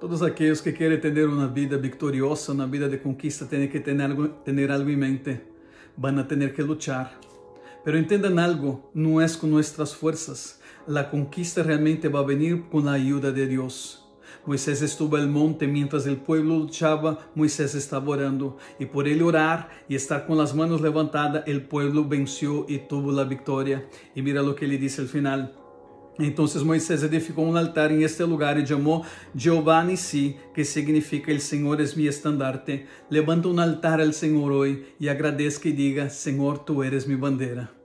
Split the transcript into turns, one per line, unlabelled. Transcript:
Todos aquellos que quieren tener una vida victoriosa, una vida de conquista, tienen que tener algo, tener algo en mente. Van a tener que luchar. Pero entendan algo, no es con nuestras fuerzas. La conquista realmente va a venir con la ayuda de Dios. Moisés estuvo al monte mientras el pueblo luchaba, Moisés estaba orando. Y por él orar y estar con las manos levantadas, el pueblo venció y tuvo la victoria. Y mira lo que le dice al final. Entonces Moisés edificó un altar en este lugar y llamó Jehová Nissi, que significa el Señor es mi estandarte. Levanta un altar al Señor hoy y agradezca y diga, Señor, tú eres mi bandera.